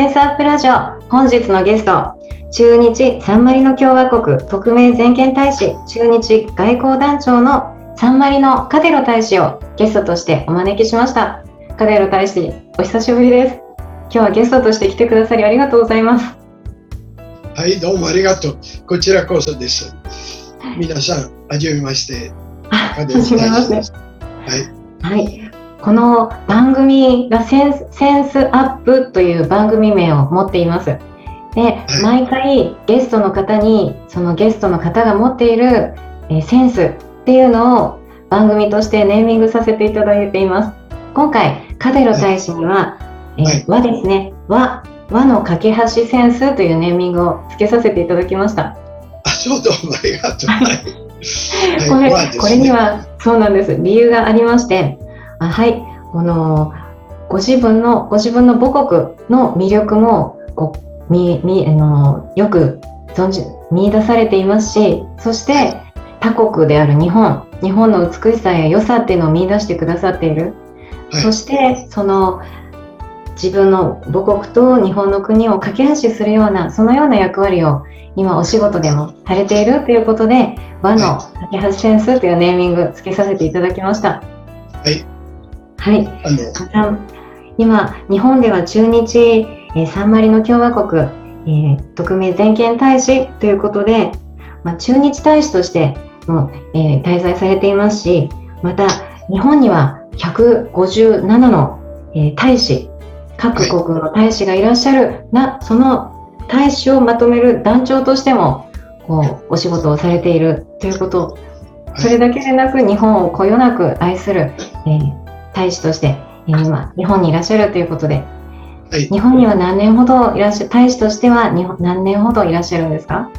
センスアップラジオ。本日のゲスト中日サンマリノ共和国特命全権大使中日外交団長のサンマリノカデロ大使をゲストとしてお招きしました。カデロ大使お久しぶりです。今日はゲストとして来てくださりありがとうございます。はいどうもありがとう。こちらこそです。皆さんはじめまして。はじめまして。はい、はいこの番組がセンスセンスアップという番組名を持っています。で、はい、毎回ゲストの方にそのゲストの方が持っている、えー、センスっていうのを番組としてネーミングさせていただいています。今回、カデロ大使には、はい、えー、和ですね、和、和の架け橋センスというネーミングを付けさせていただきました。あ、そうどうもありがとう。これ、ね、これにはそうなんです。理由がありまして、あはい、このご自分のご自分の母国の魅力もこうみみあのよく存じ見出されていますし、そして他国である日本、日本の美しさや良さっていうのを見出してくださっている。はい、そしてその自分の母国と日本の国を架け橋するようなそのような役割を今お仕事でもされているということで和の架け橋センスというネーミングつけさせていただきました。はい、はい、今、日本では中日、えー、サンマリノ共和国、えー、特命全権大使ということで、まあ、中日大使としても、えー、滞在されていますし、また日本には157の、え大使、各国の大使がいらっしゃる、なその大使をまとめる団長としてもこうお仕事をされているということ、それだけでなく日本をこよなく愛する、えー大使として、えー、今、日本にいらっしゃるということで、はい、日本には何年ほどいらっしゃ大使としては日本何年ほどいらっしゃるんですか？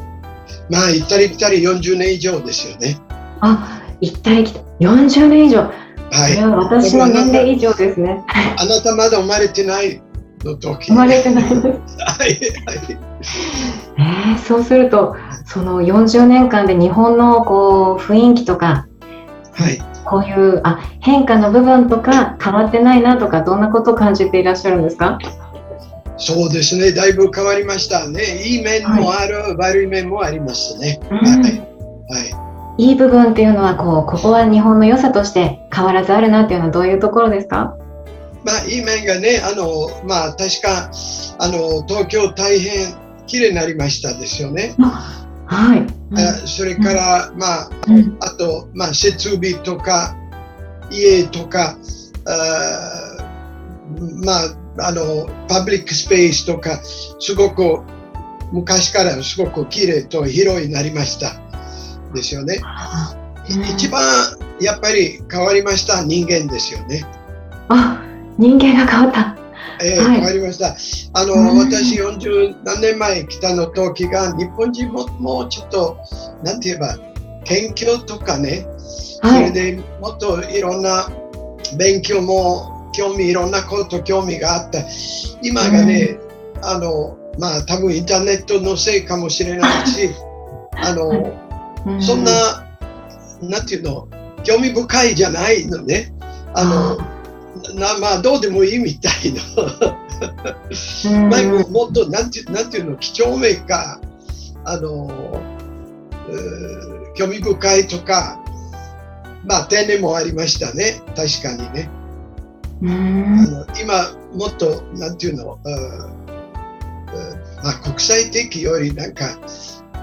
まあ、行ったり来たり40年以上ですよね。あ、行ったり来た40年以上。はい。それは私の年齢以上ですね。あなたまだ生まれてないの時。生まれてないです。はい、はい。えー、そうすると、その40年間で日本のこう雰囲気とか、はい。こういうあ変化の部分とか変わってないなとかどんなことを感じていらっしゃるんですか？そうですね。だいぶ変わりましたね。いい面もある、はい、悪い面もありますね、うん、はい、はい、いい部分っていうのはこうここは日本の良さとして変わらずあるなっていうのはどういうところですか？まあいい面がねあのまあ確かあの東京大変綺麗になりましたですよね。はい、うん、それから、うん、まあ、うん、あと、まあ、設備とか家とかあまああのパブリックスペースとかすごく昔からすごく綺麗と広いになりましたですよね。一番やっぱり変わりました人間ですよね。あ人間が変わった。えー、はい、変わりました。あの、私40何年前来たの時が日本人ももうちょっとなんて言えば研究とかね、はい、それでもっといろんな勉強も興味いろんなこと興味があった。今がね、うん、あのまあ多分インターネットのせいかもしれないし、あの、うん、そんななんていうの興味深いじゃないのね。あのなまあどうでもいいみたいな。前ももっとなんてなんていうの几帳面かあの興味深いとかまあ丁寧もありましたね。確かにね。今もっとなんていうのあ国際的よりなんか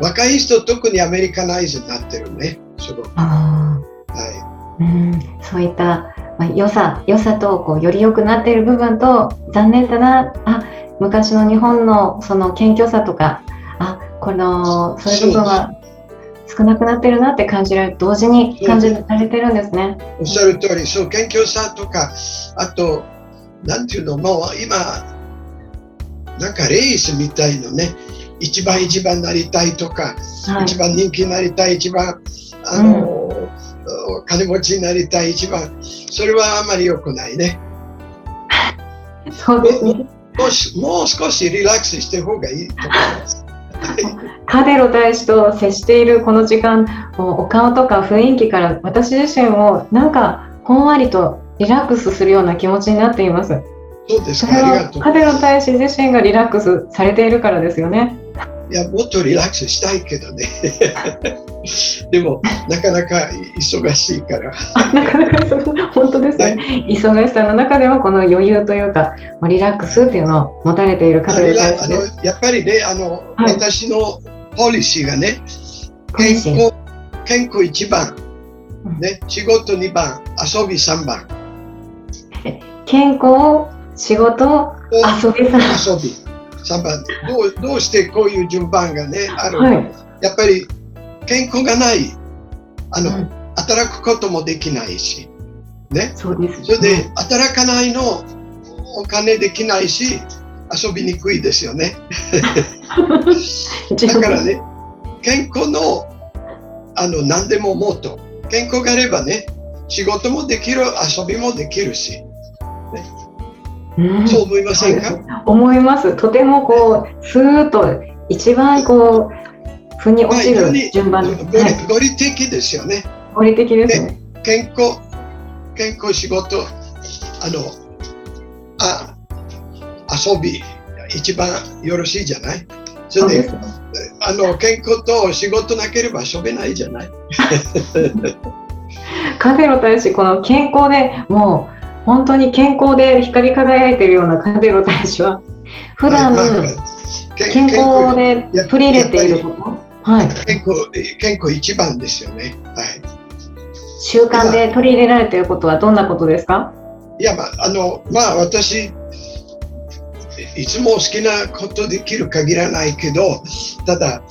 若い人特にアメリカナイズになってるねすごく。はい、うん。そういった、まあ、良さ良さとこうより良くなっている部分と残念だな。あ昔の日本のその謙虚さとかあこのそういう部分は少なくなってるなって感じられる同時に感じられてるんですね。おっしゃる通りそう謙虚さとかあとなんていうのもう今なんかレースみたいのね一番一番なりたいとか、はい、一番人気になりたい一番あの、うん、金持ちになりたい一番それはあまり良くないね。そうですねもうもう少しリラックスして方がいいと思います。カデロ大使と接しているこの時間お顔とか雰囲気から私自身もなんかほんわりとリラックスするような気持ちになっています。そうですか。ありがとう。カデロ大使自身がリラックスされているからですよね。いや、もっとリラックスしたいけどね。でも、なかなか忙しいから。なかなか本当ですね、はい、忙しさの中でも、この余裕というか、リラックスっていうのを持たれている方であのやっぱりね、あの、はい、私のポリシーがね、健康、健康一番、ね、仕事二番、遊び三番。健康、仕事、遊び3遊び3番どうどうしてこういう順番がねある、はい、やっぱり健康がないあの、うん、働くこともできないし、ね、そうですそれで働かないのお金できないし遊びにくいですよね。だからね健康のあの何でももっと健康があればね仕事もできる遊びもできるしそう思いませんか？思います。とてもこう、スーッと一番こう、腑に落ちる順番、まあ、合理的ですよね。合理的ですね。健康、健康仕事、あの、あ、遊び、一番よろしいじゃない？それで、あの、健康と仕事なければ遊べないじゃない？カフェの大使、この健康でもう、本当に健康で光り輝いてるようなカデロ大使は。普段健康で取り入れていること、はい、健康健康一番ですよね、はい、習慣で取り入れられていることはどんなことですか？いやまああのまあ私いつも好きなことできる限らないけどただ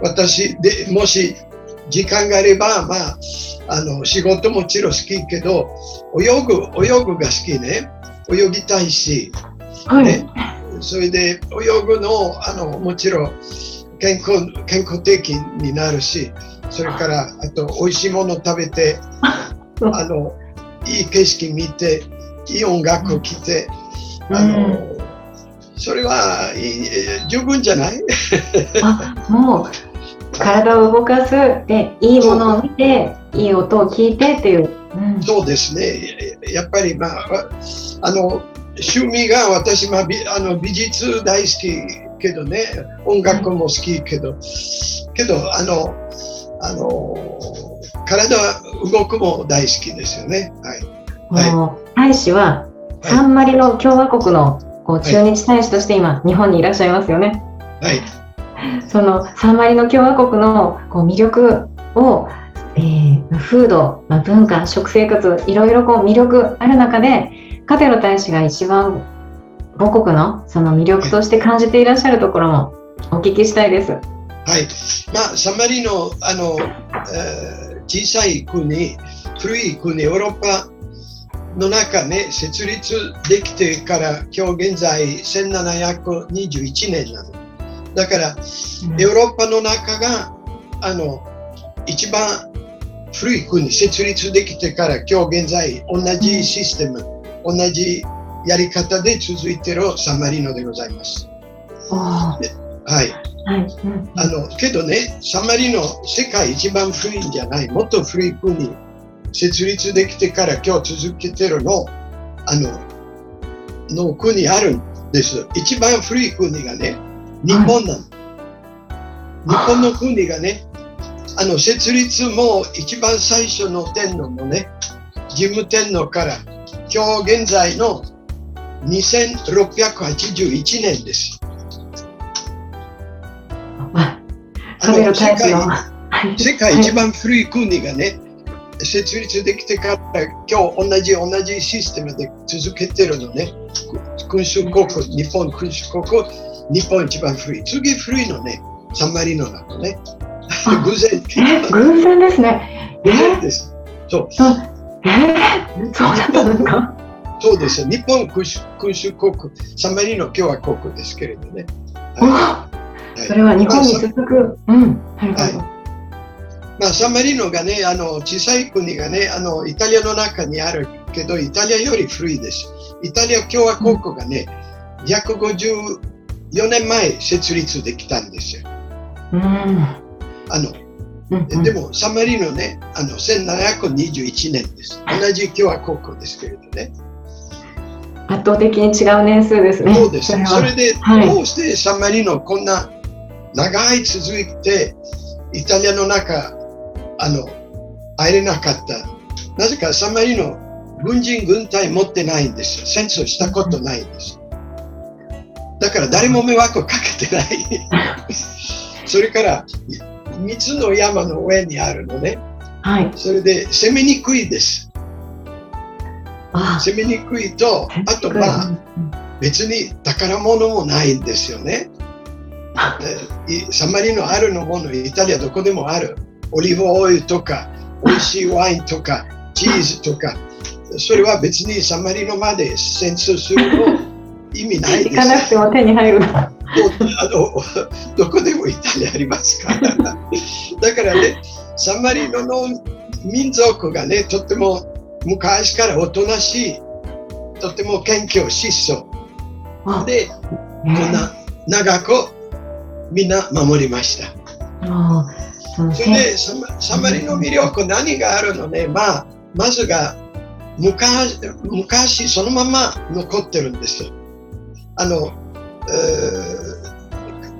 私でもし時間があればまああの仕事もちろん好きけど泳ぐ泳ぐが好きね。泳ぎたいし、はい、ね、それで泳ぐのあのもちろん健康健康的になるしそれからあと美味しいもの食べて あのいい景色見ていい音楽を聴いて、あの、それはいい十分じゃない？あもう体を動かす。でいいものを見ていい音を聞いてっていう、うん、そうですね。やっぱりまああの趣味が私、まあ、美あの美術大好きけどね。音楽も好きけど、けどあのあの体動くも大好きですよね。はい。はい、大使は、サンマリノ共和国のこう駐日大使として今、日本にいらっしゃいますよね。はい。そのサンマリノ共和国のこう魅力をえー、風土、まあ、文化食生活いろいろこう魅力ある中でカテロ大使が一番母国のその魅力として感じていらっしゃるところもお聞きしたいです。はい、まあ、サンマリノあの、えー、小さい国古い国ヨーロッパの中ね設立できてから今日現在1721年なのだから、ヨーロッパの中があの一番古い国設立できてから今日現在同じシステム、同じやり方で続いているサンマリノでございます。はい。はい、あのけどね、サンマリノ、世界一番古いんじゃない、もっと古い国、設立できてから今日続けてるの、あの、の国あるんです。一番古い国がね、日本なの。日本の国がね、あの設立も一番最初の天皇のね、事務天皇から今日現在の2681年です。食べるタイプの。世界一番古い国がね、設立できてから今日同じ同じシステムで続けてるのね。君主国、日本君主国、日本一番古い。次古いのね、サンマリノなのね。偶然。偶然ですね。偶然です。そう。え？ー、そうだったんですか？そうです。日本君主君主国、サンマリノ共和国ですけれどね。はい、それは日本に続く。うん。はいまあ、サンマリノがね、あの小さい国がねあの、イタリアの中にあるけど、イタリアより古いです。イタリア共和国がね、うん、154年前設立できたんですよ。うん、あの、うんうん、でも、サンマリノね、あの1721年です。同じ共和国ですけれどね。圧倒的に違う年数ですね。そうです。それで、はい、どうしてサンマリノこんな長い続いて、イタリアの中、あの入れなかった。なぜかサンマリノ、軍人軍隊持ってないんですよ。戦争したことないんです。だから誰も迷惑かけてない。それから3つの山の上にあるのね。はい。それで攻めにくいです。攻めにくいと、あとまあ、別に宝物もないんですよね。サンマリノあるのもの、イタリアどこでもある。オリーブオイルとか、美味しいワインとか、チーズとか、それは別にサンマリノまで戦争するの意味ないです。行かなくても手に入る。あの どこでもイタリアありますから。だからね、サンマリノの民族がね、とっても昔からおとなしい、とても謙虚、質素。で、こんな長くみんな守りました。それでサマリの魅力何があるのね、まあ、まずが昔昔そのまま残ってるんです。あの、え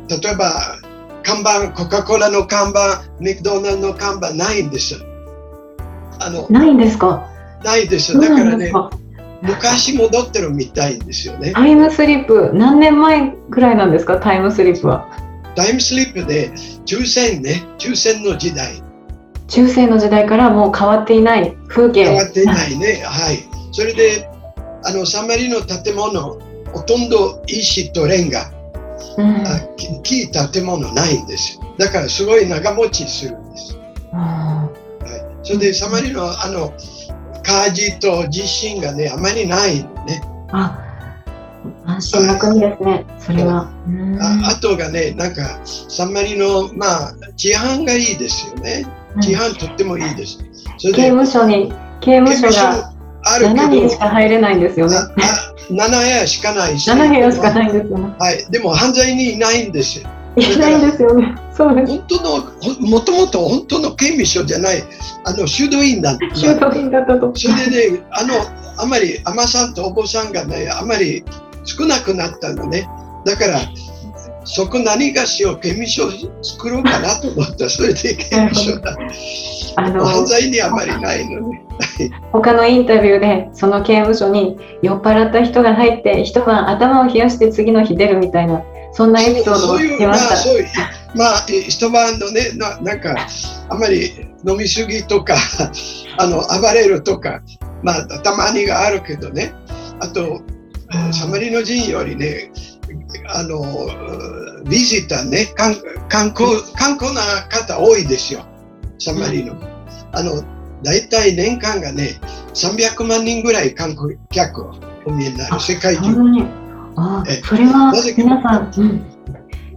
ー、例えば看板、コカ・コーラの看板、メクドナルドの看板ないんです。あのないんですか？ないです。だからね、昔戻ってるみたいですよね。タイムスリップ、何年前くらいなんですか、タイムスリップは。タイムスリップで抽選ね、抽選の時代。抽選の時代からもう変わっていない風景。変わっていないね。はい。それで、あの、サンマリの建物、ほとんど石とレンガ、うん、木建物ないんですよ。だからすごい長持ちするんです。はい、それでサマリのあの火事と地震がね、あまりないのね。あ安心な国ですね、それは。ああとがね、なんか、サンマリの、まあ、治安がいいですよね。治安とってもいいです。刑務所に、刑務所が7人しか入れないんですよね。7部屋しかないし。7部屋しかないんですよね。はい。でも犯罪にいないんですよ。いないんですよね。そうです。本当の、もともと本当の刑務所じゃない、あの、修道院だった。修道院だったと。それでね、あの、あまり、海女さんとお坊さんがね、あまり少なくなったのね。だから、そこ何かしよう、刑務所作ろうかなと思った。それで刑務所だ。あの犯罪にあまりないのね。他のインタビューでその刑務所に酔っ払った人が入って一晩頭を冷やして次の日出るみたいなそんなエピソードを聞きました。そういうまあ、一晩のねななんかあまり飲みすぎとか あの暴れるとか、まあ、たまにがあるけどねあとサマリの人よりね、あの、ビジターね、観光、観光な方多いですよ、サマリの。あの、大体年間がね、300万人ぐらい観光客お見えになる、世界中。あそれは皆さん、うん、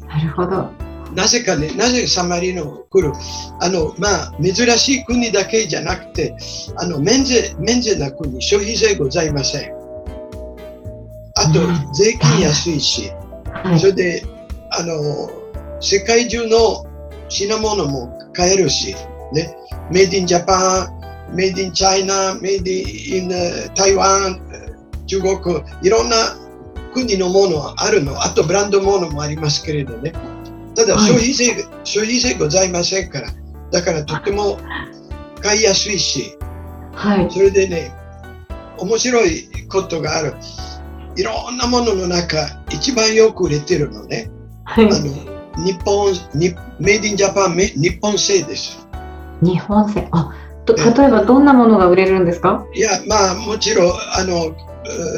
なるほど。なぜかね、なぜサマリノ来る。あの、まあ、珍しい国だけじゃなくて、あの、免税、免税な国、消費税ございません。あと税金安いし、はい、それであの世界中の品物も買えるし、ね、メイディンジャパン、メイディンチャイナ、メイディン台湾、中国、いろんな国のものあるの、あとブランドものもありますけれどね。ただ消費税、はい、消費税ございませんから、だからとても買いやすいし、はい、それでね、面白いことがある。いろんなものの中、一番よく売れてるのね。はい、あの日本に、メイディンジャパン、日本製です。日本製あと例えばどんなものが売れるんですか？いや、まあ、もちろんあの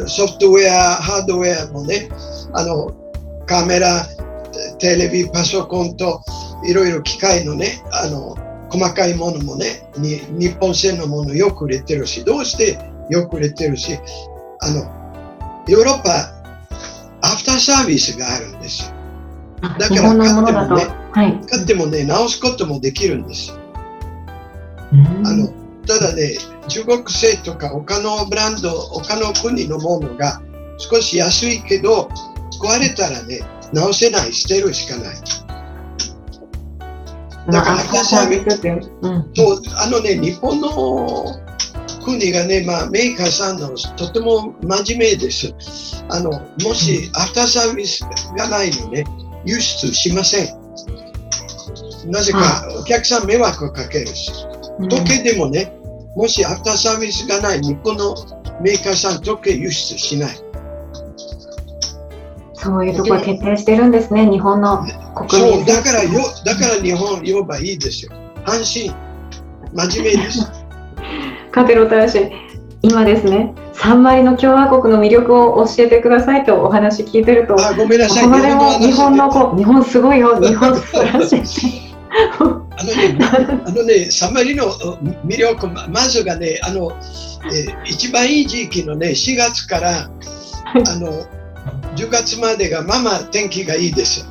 ソフトウェア、ハードウェアもね、あのカメラ、テレビ、パソコンといろいろ機械のね、あの細かいものもね、に日本製のものよく売れてるし、どうしてよく売れてるし、あのヨーロッパ、アフターサービスがあるんですよ。だから買ってもね、はい、買ってもね、直すこともできるんですよ。あのただね、中国製とか他のブランド、他の国のものが少し安いけど、壊れたらね、直せない、捨てるしかない。だから私は、うん、そうあのね、日本の国がね、まあ、メーカーさんのとても真面目です。あのもしアフターサービスがないのね、輸出しません。なぜかお客さん迷惑をかけるし。時計でもね、もしアフターサービスがない日本のメーカーさん時計輸出しない。そういうところ徹底してるんですね、日本の国民そうだからよ、だから日本言えばいいですよ。安心、真面目です。カテロ大使、今ですね、サンマリの共和国の魅力を教えてくださいとお話聞いてると、あごめんなさい、日本の子、日本すごいよ、日本素晴らしい。あのね、あのね、サンマリの魅力、まずがね、あの、えー、一番いい時期のね、4月から、あの、10月までがまあまあ天気がいいです。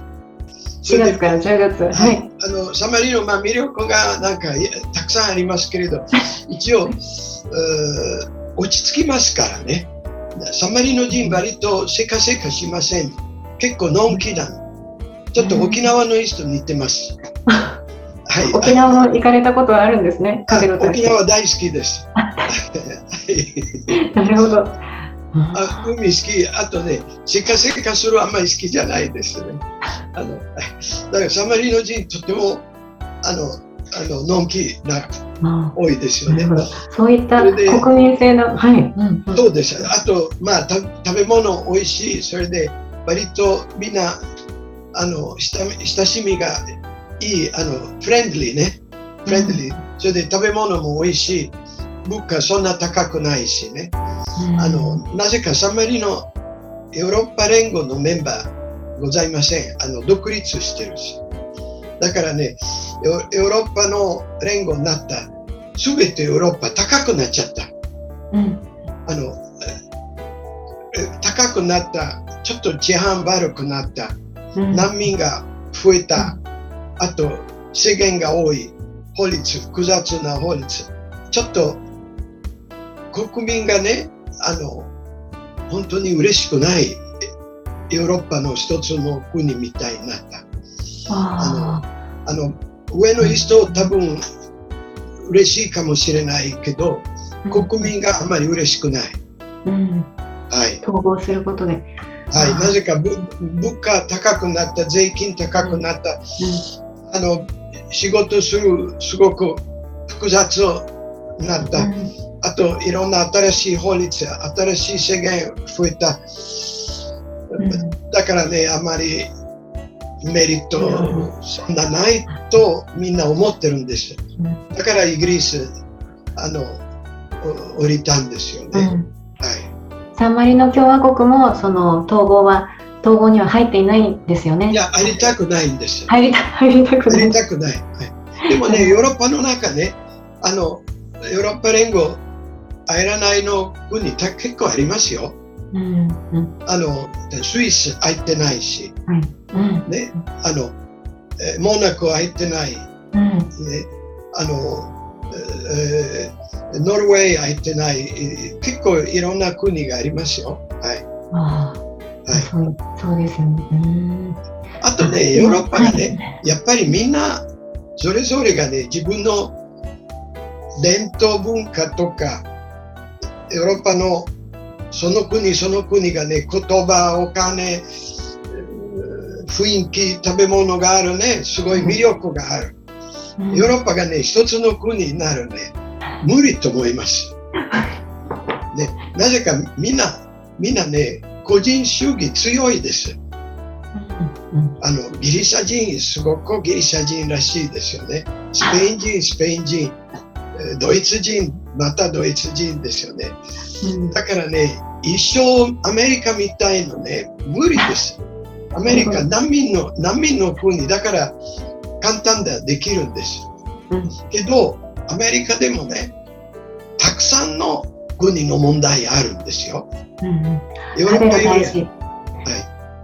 4月から10月。はい。あの、サンマリの、まあ、魅力がなんかたくさんありますけれど、一応、落ち着きますからね。サンマリの人割とせかせかしません。結構のんきだ。ちょっと沖縄の人似てます。はい、沖縄も行かれたことはあるんですね、沖縄大好きです。なるほど。あ海好き、あとね、せかせかするあんまり好きじゃないですね。あのだからサマリの人、とてもあのあののんきな多いですよね。そういった国民性の、はい、そうです。あと、まあ、食べ物美味しい、それで割とみんなあの親しみがいい、あの、フレンドリーね。フレンドリー。それで食べ物も美味しい。物価そんな高くないしね。あの、なぜかサマリのヨーロッパ連合のメンバーございません。あの、独立してるし。だからね、ヨーロッパの連合になった、すべてヨーロッパ高くなっちゃった。うん、あの、高くなった、ちょっと治安悪くなった、うん、難民が増えた、あと制限が多い法律、複雑な法律。ちょっと国民がね、あの、本当に嬉しくないヨーロッパの一つの国みたいにな。った。あのあの上の人多分嬉しいかもしれないけど、国民があまり嬉しくない。うん、はい、統合することで。はい、なぜか物価高くなった、税金高くなった、あの仕事するすごく複雑になった、うん、あといろんな新しい法律新しい制限増えた、うん、だからねあまりメリットそんなないとみんな思ってるんです。だからイギリスあの降りたんですよね、うん、はい。サンマリノ共和国もその統合は統合には入っていないんですよね。いや、入りたくないんです。入りた入りたくない。入りたくない。はい、でもね、ヨーロッパの中ね、あの、ヨーロッパ連合入らないの国結構ありますよ。うんうん、あのスイス入ってないし、はい。うん、ね、あのモナコ入ってない、うん、ね、あの、えー、ノルウェー入ってない。結構いろんな国がありますよ。はい。はい、そうそうですよね。あとね、ヨーロッパがね、やっぱりみんな、それぞれがね、自分の伝統文化とか、ヨーロッパのその国その国がね、言葉、お金、雰囲気、食べ物があるね、すごい魅力がある。ヨーロッパがね、一つの国になるね、無理と思います。ね、なぜかみんな、みんなね、個人主義強いです。あのギリシャ人、すごくギリシャ人らしいですよね。スペイン人、スペイン人、ドイツ人、またドイツ人ですよね。だからね、一生アメリカみたいのね、無理です。アメリカ難民の難民の国だから簡単でできるんです。けど、アメリカでもね、たくさんの国の問題あるんですよ。うんうん、ヨーロッパより。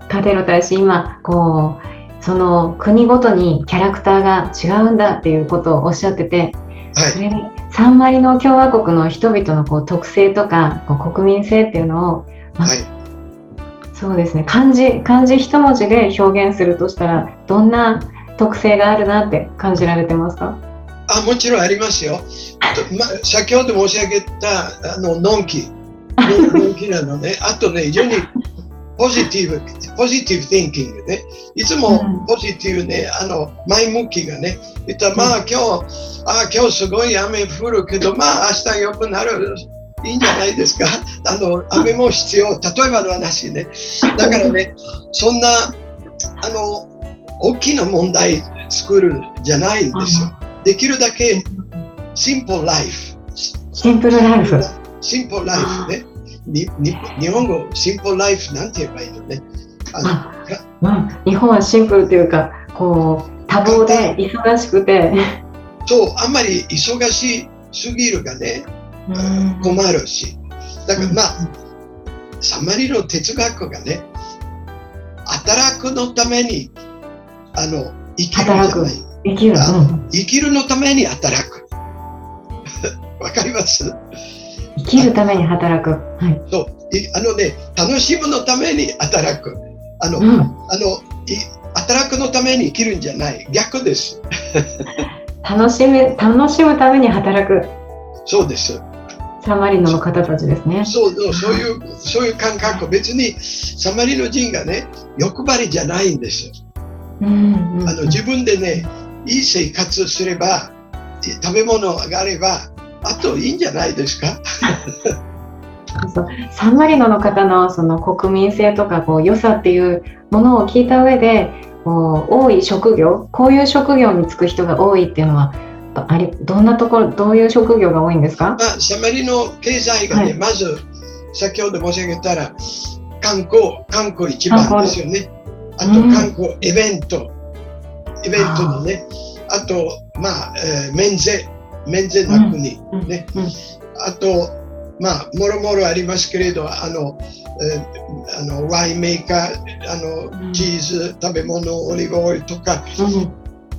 カテロ大使、今、こう、その国ごとにキャラクターが違うんだっていうことをおっしゃってて、はい、それでサンマリノ共和国の人々のこう特性とかこう国民性っていうのを、まはい、そうですね漢字漢字一文字で表現するとしたらどんな特性があるなって感じられてますか？あもちろんありますよ。ま、先ほど申し上げたあののんき。のんきなのね。あとね非常にポジティブ、ポジティブ thinking ね。いつもポジティブね、あの、前向きがね、言ったら、まあ今日、あ今日すごい雨降るけど、まあ明日良くなる。いいんじゃないですか？あの、雨も必要。例えばの話ね。だからね、そんな、あの、大きな問題作るじゃないんですよ。できるだけ、シンプルライフ。シンプルライフ。シンプルライフね。にに日本語シンプルライフなんて言えばいいのね。あの日本はシンプルというかこう多忙で忙しくて。そうあんまり忙しすぎるがね、困るし。だからまあ、サマリの哲学がね働くのためにあの生きるじゃない。生きる、うん、生きるのために働く。わかります？生きるために働く。はい。そう。あのね、楽しむのために働く。あの、うん、あの、働くのために生きるんじゃない。逆です。楽しむ、楽しむために働く。そうです。サマリノの方たちですね。そう、そういう、そういう感覚。別にサマリノ人がね、欲張りじゃないんです。うん、うん、あの自分でね、いい生活すれば、食べ物があれば、あといいんじゃないですか？そうサンマリノの方のその国民性とかこう良さっていうものを聞いた上でこう多い職業こういう職業に就く人が多いっていうのはあれどんなところどういう職業が多いんですか、まあ、サンマリノ経済がね、はい、まず先ほど申し上げたら観光観光一番ですよね。あと観光、イベント。イベントのね。あとまあ、えー、免税免税な国、ね、あとまあもろもろありますけれどあの、えー、あのワインメーカーあのチーズ食べ物オリーブオイルとか、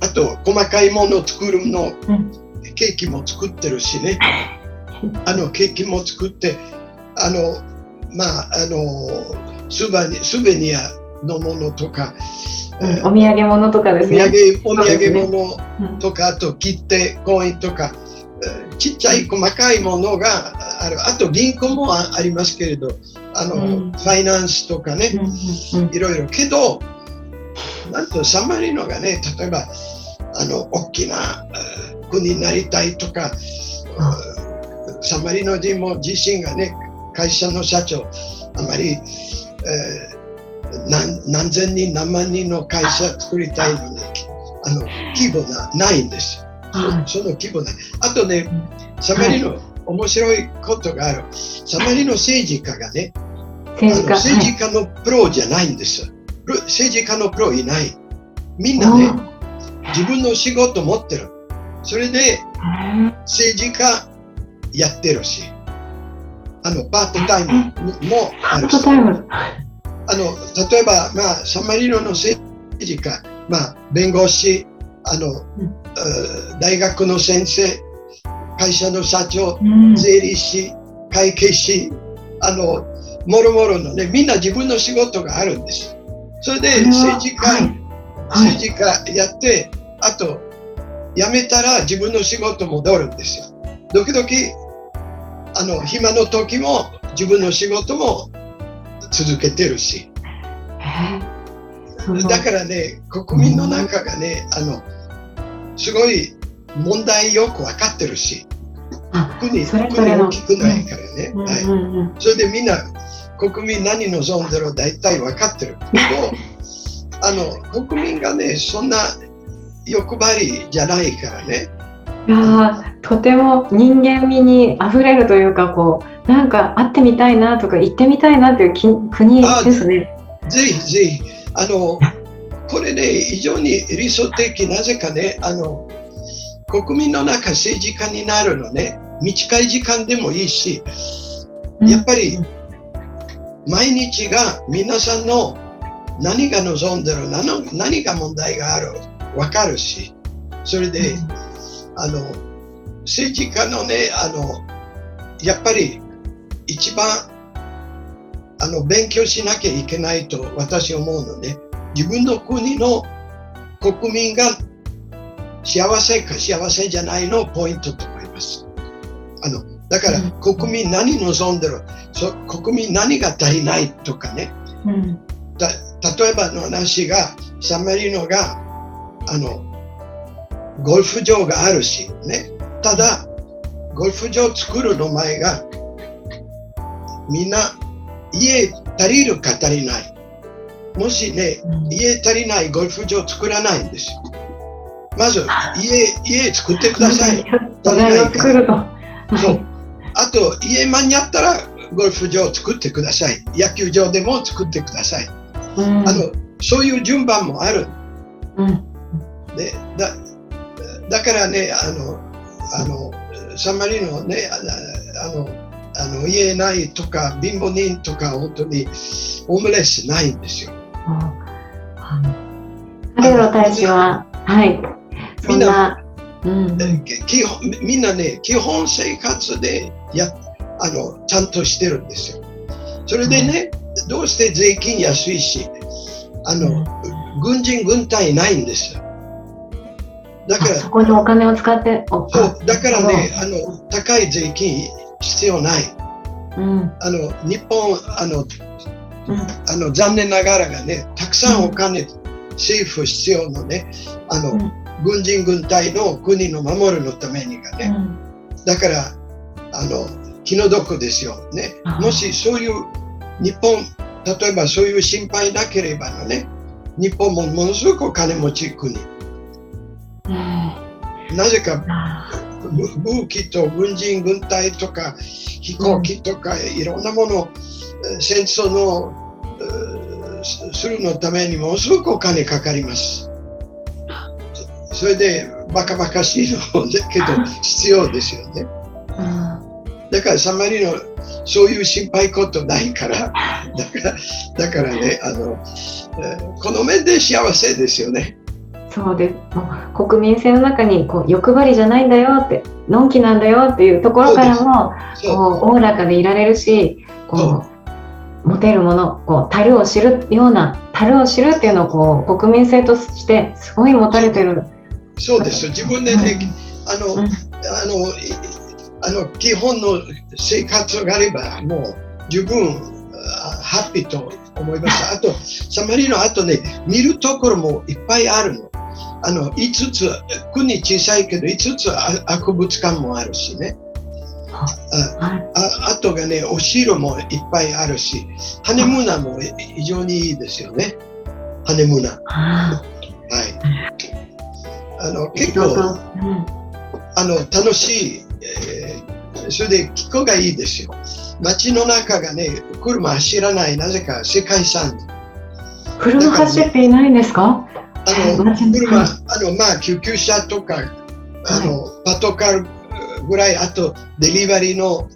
あと細かいものを作るの、ケーキも作ってるしね。あのケーキも作ってあのまああのスバニスベニアのものとか、うん、お土産物とかですね。お土産物とか、あと切手、コインとか、ちっちゃい細かいものがある。あと銀行もありますけれど、あの、うん、ファイナンスとかね、いろいろ。けど、なんとサンマリノがね、例えば、あの、大きな国になりたいとか、サンマリノ人も自身がね、会社の社長、あまり、えー何何千人何万人の会社作りたいのにあの規模がないんです、はい、その規模ない。あとねサマリの面白いことがある、サマリの政治家がね政治家。政治家のプロじゃないんです、政治家のプロいない。みんなね自分の仕事持ってる。それで政治家やってるし。あのパートタイムもあるしあの例えば、まあ、サンマリノの政治家、まあ、弁護士あの、うん、大学の先生会社の社長、うん、税理士会計士あのもろもろのねみんな自分の仕事があるんです。それで政治家、はい、政治家やって、あと辞めたら自分の仕事戻るんですよ。時々あの暇の時も自分の仕事も続けてるし。だからね、国民の中がね、あの、すごい問題よく分かってるし、国に国大きくないからね、はい。それでみんな国民何望んでる大体分かってるけど、あの国民がねそんな欲張りじゃないからね。いやとても人間味にあふれるというかこうなんか会ってみたいなとか行ってみたいなという国ですね。ぜひぜひ。あのこれね非常に理想的なぜかねあの国民の中政治家になるのね短い時間でもいいしやっぱり毎日が皆さんの何が望んでる何何が問題がある分かるしそれで、あの政治家のねあのやっぱり一番あの勉強しなきゃいけないと私思うのね。自分の国の国民が幸せか幸せじゃないのポイントと思います。あのだから国民何望んでる、そ国民何が足りないとかね、うん、例えばの話がサンマリノがあのゴルフ場があるしね。ただゴルフ場作るの前がみんな家足りるか足りない。もしね、家足りないゴルフ場作らないんですよ。まず家家作ってください。足りないから、そう。あと家間に合ったらゴルフ場作ってください。野球場でも作ってください、うん、あのそういう順番もある、うん、でだだからねあのあのサンマリノねあのあの家ないとか貧乏人とか本当にホームレスないんですよ。彼の大使は、はい、みんな、うん、基本みんなね基本生活でやあのちゃんとしてるんですよ。それでね、うん、どうして税金安いしあの、うん、軍人軍隊ないんですよ。だからそこにお金を使ってそうだからねあの高い税金必要ない、うん、あの日本あの、うん、あの残念ながらがねたくさんお金、うん、政府必要のねあの、軍人軍隊の国の守るのためにがね、だからあの気の毒ですよ。ね。もしそういう日本例えばそういう心配なければのね日本もものすごくお金持ち国。なぜか武器と軍人軍隊とか飛行機とかいろんなもの戦争のするのためにものすごくお金かかります。それでバカバカしいのだけど 必要ですよね。だからサマリのそういう心配ことないからだからだからねあのこの面で幸せですよね。そうです。国民性の中にこう欲張りじゃないんだよってのんきなんだよっていうところからもこうおおらかでいられるしこう持てるものこう樽を知るような樽を知るっていうのをこう国民性としてすごい持たれてる。そうです自分でね、あの、うん、あのあの基本の生活があればもう十分ハッピーと思います。あと、サマリの後ね、見るところもいっぱいあるの。あの5つ国小さいけど5つ博物館もあるしね。あああとがねお城もいっぱいあるしハネムーナも非常にいいですよね。ハネムーナはい。あの結構、うん、あの楽しい、えー、それで気候がいいですよ。街の中がね車走らないなぜか世界遺産。車走っていないんですか？あの車、あのまあ救急車とか、あの、パトカーぐらい、あとデリバリーの、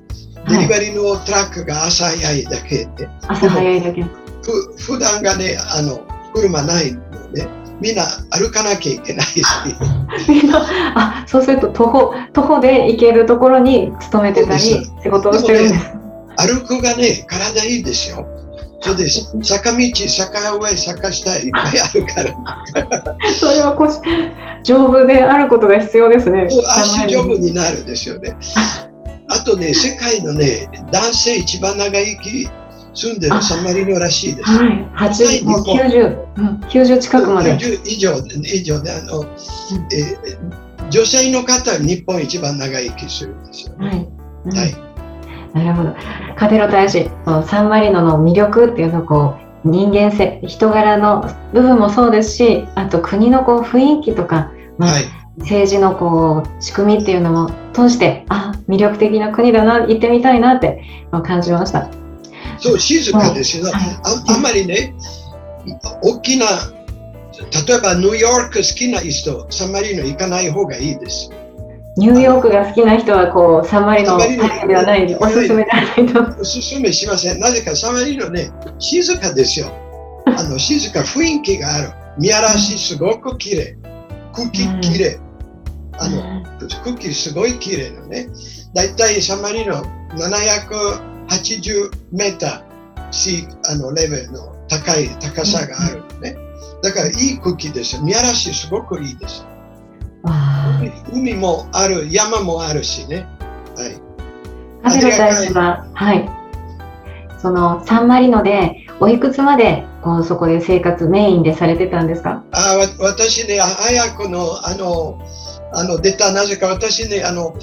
デリバリーのトラックが朝早いだけで。朝早いだけ。ふ普段がね、あの車ないので、みんな歩かなきゃいけないし。みんな、あ、そうすると徒歩、徒歩で行けるところに勤めてたり、仕事をしてるんです。歩くがね、体いいですよ。そうです。坂道、坂上、坂下いっぱいあるから。それは腰丈夫であることが必要ですね。足丈夫になるですよね。あとね、世界のね、男性一番長生き住んでるサンマリノらしいです。はい、八もう90、うん、90近くまで。90以上以上であの、うん、えー、女性の方は日本一番長生きするんですよ、ね。はい。うん、はいなるほど。カテロ大使、サンマリノの魅力っていうのをこう人間性人柄の部分もそうですしあと国のこう雰囲気とか、まあ、はい、政治のこう仕組みっていうのも通してあ魅力的な国だな行ってみたいなって感じました。そう静かですよ、はい、ああんまりね大きな例えばニューヨーク好きな人サンマリノ行かない方がいいです。ニューヨークが好きな人はこうサンマリノではないおすすめではないと。おすすめしません。なぜかサンマリノね、静かですよ。あの静か、雰囲気がある。見晴らしすごく綺麗。空気綺麗。あの空気すごい綺麗のね。だいたいサンマリノ780メーターあのレベルの高い高さがあるのね。だからいい空気ですよ。見晴らしすごくいいです。海もある、山もあるしね。はい。カフェの大使は、はい。そのサンマリノでおいくつまでこうそこで生活メインでされてたんですか？あわ私ね、早くのあのあの出たなぜか私ねあの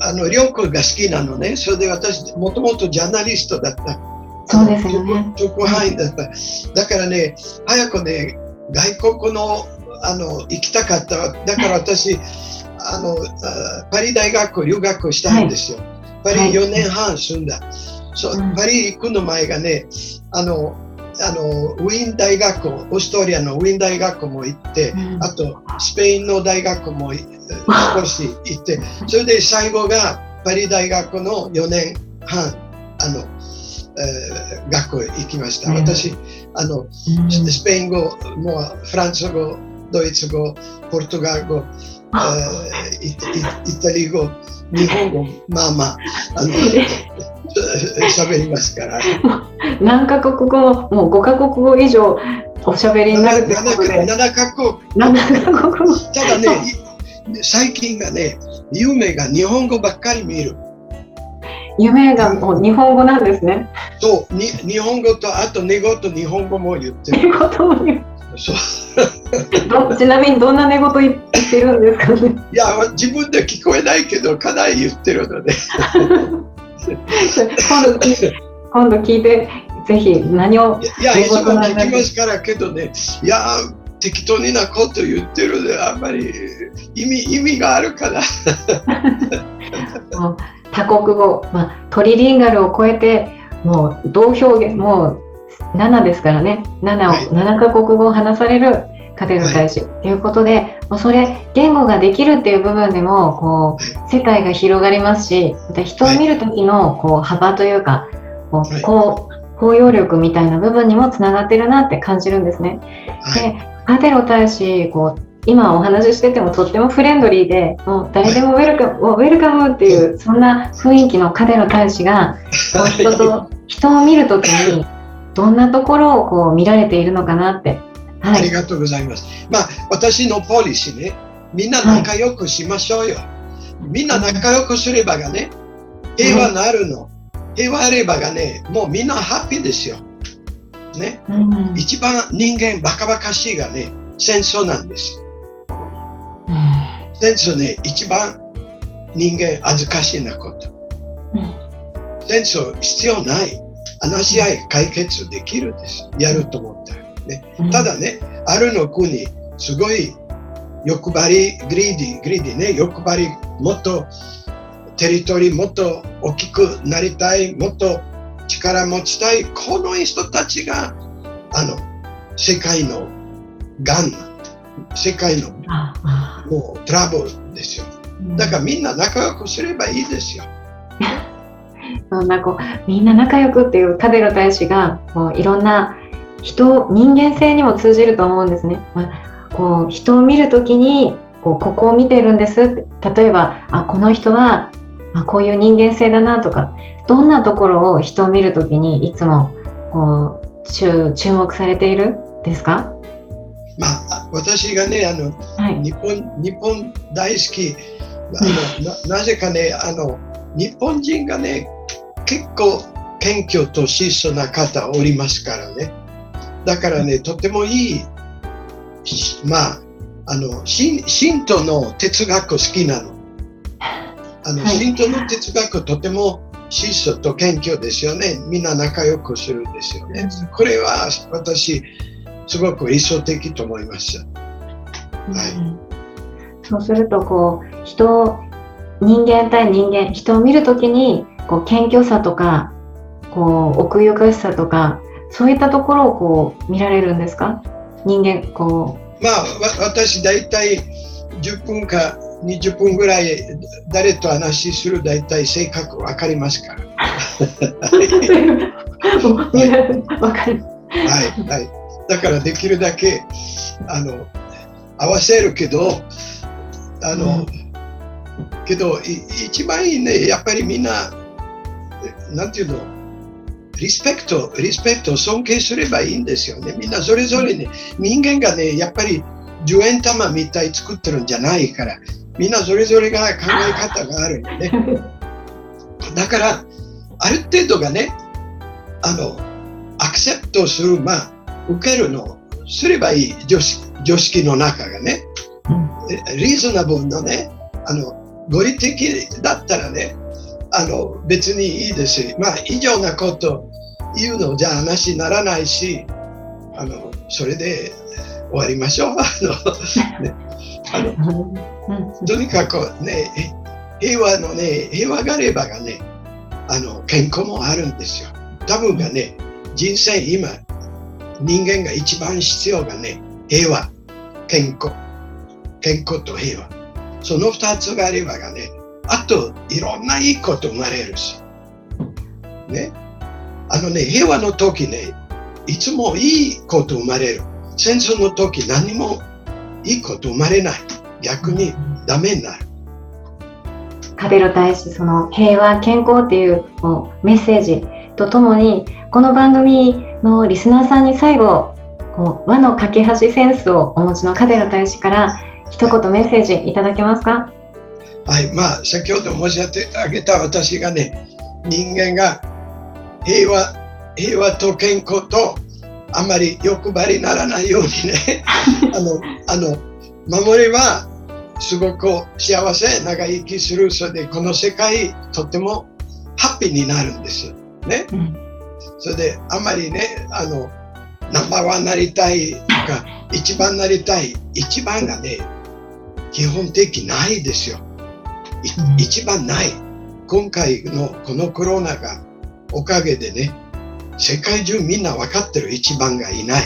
あの旅行が好きなのねそれで私もともとジャーナリストだったそうですよね特派員だっただからね早くね外国のあの行きたかった。だから私、あのパリ大学留学したんですよ。はい、パリ4年半住んだ。そうパリ行くの前がね、あのあのウィーン大学、オーストリアのウィーン大学も行って、うん、あとスペインの大学も 少し行って、それで最後がパリ大学の4年半、あのえー、学校へ行きました。私あの、うん、スペイン語、もうフランス語、ドイツ語、ポルトガル語、えー、イタリア語、日本語、まあまあ、あの喋りますから。何カ国語も、もう5カ国語以上おしゃべりになるってことで。7カ国。7カ国語。ただね、最近がね、夢が日本語ばっかり見る。夢がもう日本語なんですね。そう、に日本語とあと寝言日本語も言ってる。寝言も言ちなみにどんな寝言言ってるんですかね？いや自分で聞こえないけどかなり言ってるので。今度今度聞いてぜひ何をいやいつも聞きますからけどねいや適当になこと言ってるであんまり意味意味があるから 多国語、まあ、トリリンガルを超えてもう同表現もう7ですからね。7を、はい、7カ国語を話される家庭の大使。ということで、もうそれ言語ができるっていう部分でもこう世界が広がりますしまた人を見る時のこう幅というかこうこう包容力みたいな部分にもつながってるなって感じるんですね。でカテロ大使こう今お話ししててもとってもフレンドリーでもう誰でもウェルカム、ウェルカムっていうそんな雰囲気のカテロ大使がこう人と人を見る時にどんなところをこう見られているのかなって。はい、ありがとうございます。まあ、私のポリシーね、みんな仲良くしましょうよ。はい、みんな仲良くすればがね、平和なるの。平和あればがね、もうみんなハッピーですよ。ね、うん、一番人間バカバカしいがね、戦争なんですよ。うん、戦争ね、一番人間恥ずかしいなこと。うん、戦争必要ない。話し合い解決できるんです。やると思ったら。ね、ただね、あるの国、すごい欲張り、 greedy、greedy ね、欲張り、もっとテリトリーもっと大きくなりたい、もっと力持ちたい、この人たちが、あの、世界のがん世界のもうトラブルですよ。だからみんな仲良くすればいいですよ。そんなこうみんな仲良くっていうカデロ大使がこういろんな人人間性にも通じると思うんですね。まあ、こう人を見る時にこうここを見てるんです例えばあこの人はあこういう人間性だなとかどんなところを人を見る時にいつもこう注注目されているですか？まあ、私がねあの、はい、日本日本大好き。あのななぜかねあの日本人がね結構謙虚と質素な方おりますからね。だからね、とてもいい、まあ、あの、神徒の哲学好きなの。あの、はい、の哲学とても質素と謙虚ですよね。みんな仲良くするんですよね。これは私、すごく理想的と思います。はい、そうするとこう人人間対人間人を見るときにこう謙虚さとかこう奥ゆかしさとかそういったところをこう見られるんですか？人間こうまあ私大体10分か20分ぐらい誰と話する大体性格分かりますから。わかる。はいはい。だからできるだけあの合わせるけどあの、うん、けど一番いいねやっぱりみんななんていうの？リスペクト、リスペクト、尊敬すればいいんですよね。みんなそれぞれね、人間がね、やっぱり10円玉みたい作ってるんじゃないから、みんなそれぞれが考え方があるんでね。だから、ある程度がね、あの、アクセプトする、まあ、受けるのすればいい。常識常識の中がね、リーズナブルのね、あの、合理的だったらね、あの別にいいですし、まあ、以上なこと言うのじゃ話にならないし、あのそれで終わりましょう。あのね、あのとにかくね、平和のね、平和があればがね、あの健康もあるんですよ。多分がね、人生今、人間が一番必要がね、平和、健康、健康と平和。その二つがあればがね、あといろんないいこと生まれるし。ね。あのね、平和の時ね、いつもいいこと生まれる。戦争の時何もいいこと生まれない。逆にダメになる。カデロ大使、その平和、健康っていうこうメッセージとともに、この番組のリスナーさんに最後、こう和の架け橋センスをお持ちのカデロ大使から一言メッセージいただけますか？はいまあ、先ほど申し上げた私がね人間が平和平和と健康とあまり欲張りにならないようにね あのあの守ればすごく幸せ長生きするそれでこの世界とてもハッピーになるんです。ね、うん、それであんまりねあのナンバーワンになりたいとか一番なりたい一番がね基本的ないですよ一番ない。今回のこのコロナがおかげでね、世界中みんな分かってる一番がいない。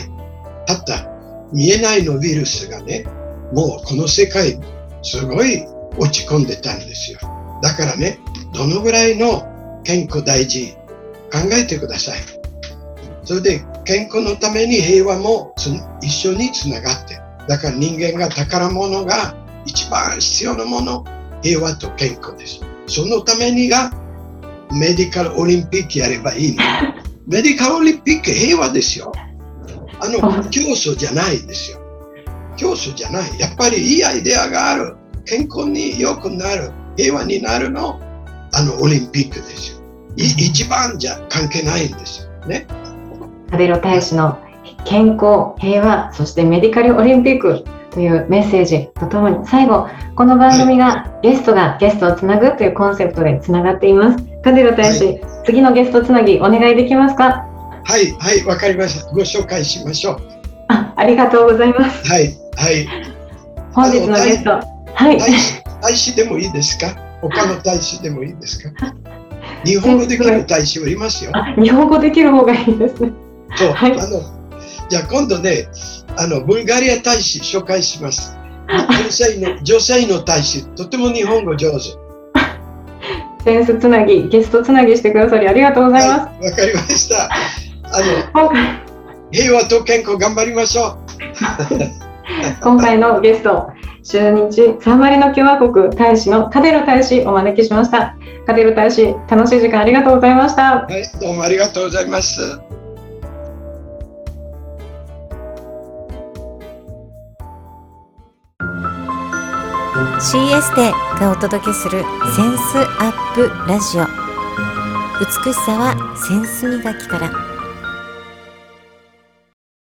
たった見えないのウイルスがね、もうこの世界すごい落ち込んでたんですよ。だからね、どのぐらいの健康大事考えてください。それで健康のために平和も一緒につながって。だから人間が宝物が一番必要なもの平和と健康です。そのためにがメディカルオリンピックやればいいの。メディカルオリンピック平和ですよ。あの、競争じゃないですよ。競争じゃない。やっぱりいいアイデアがある。健康に良くなる。平和になるの、あの、オリンピックですよ。一番じゃ関係ないんですよ。ね。カデロ大使の健康、平和、そしてメディカルオリンピック。というメッセージとともに最後この番組がゲストがゲストをつなぐというコンセプトでつながっています。カデロ大使、はい、次のゲストつなぎお願いできますか？はいはいわかりました。ご紹介しましょう。あありがとうございます。はいはい。本日のゲスト。はい。大使でもいいですか？他の大使でもいいですか？日本語できる大使はいますよ。日本語できる方がいいですそう、はい、あのじゃあ今度ねあのブルガリア大使紹介します。女性の女性の大使、とても日本語上手。センスつなぎ、ゲストつなぎしてくださりありがとうございます。わ、はい、かりました。あの平和と健康頑張りましょう。今回のゲスト、中日サンマリの共和国大使のカデロ大使お招きしました。カデロ大使、楽しい時間ありがとうございました。はい、どうもありがとうございます。CS でがお届けするセンスアップラジオ。美しさはセンス磨きから。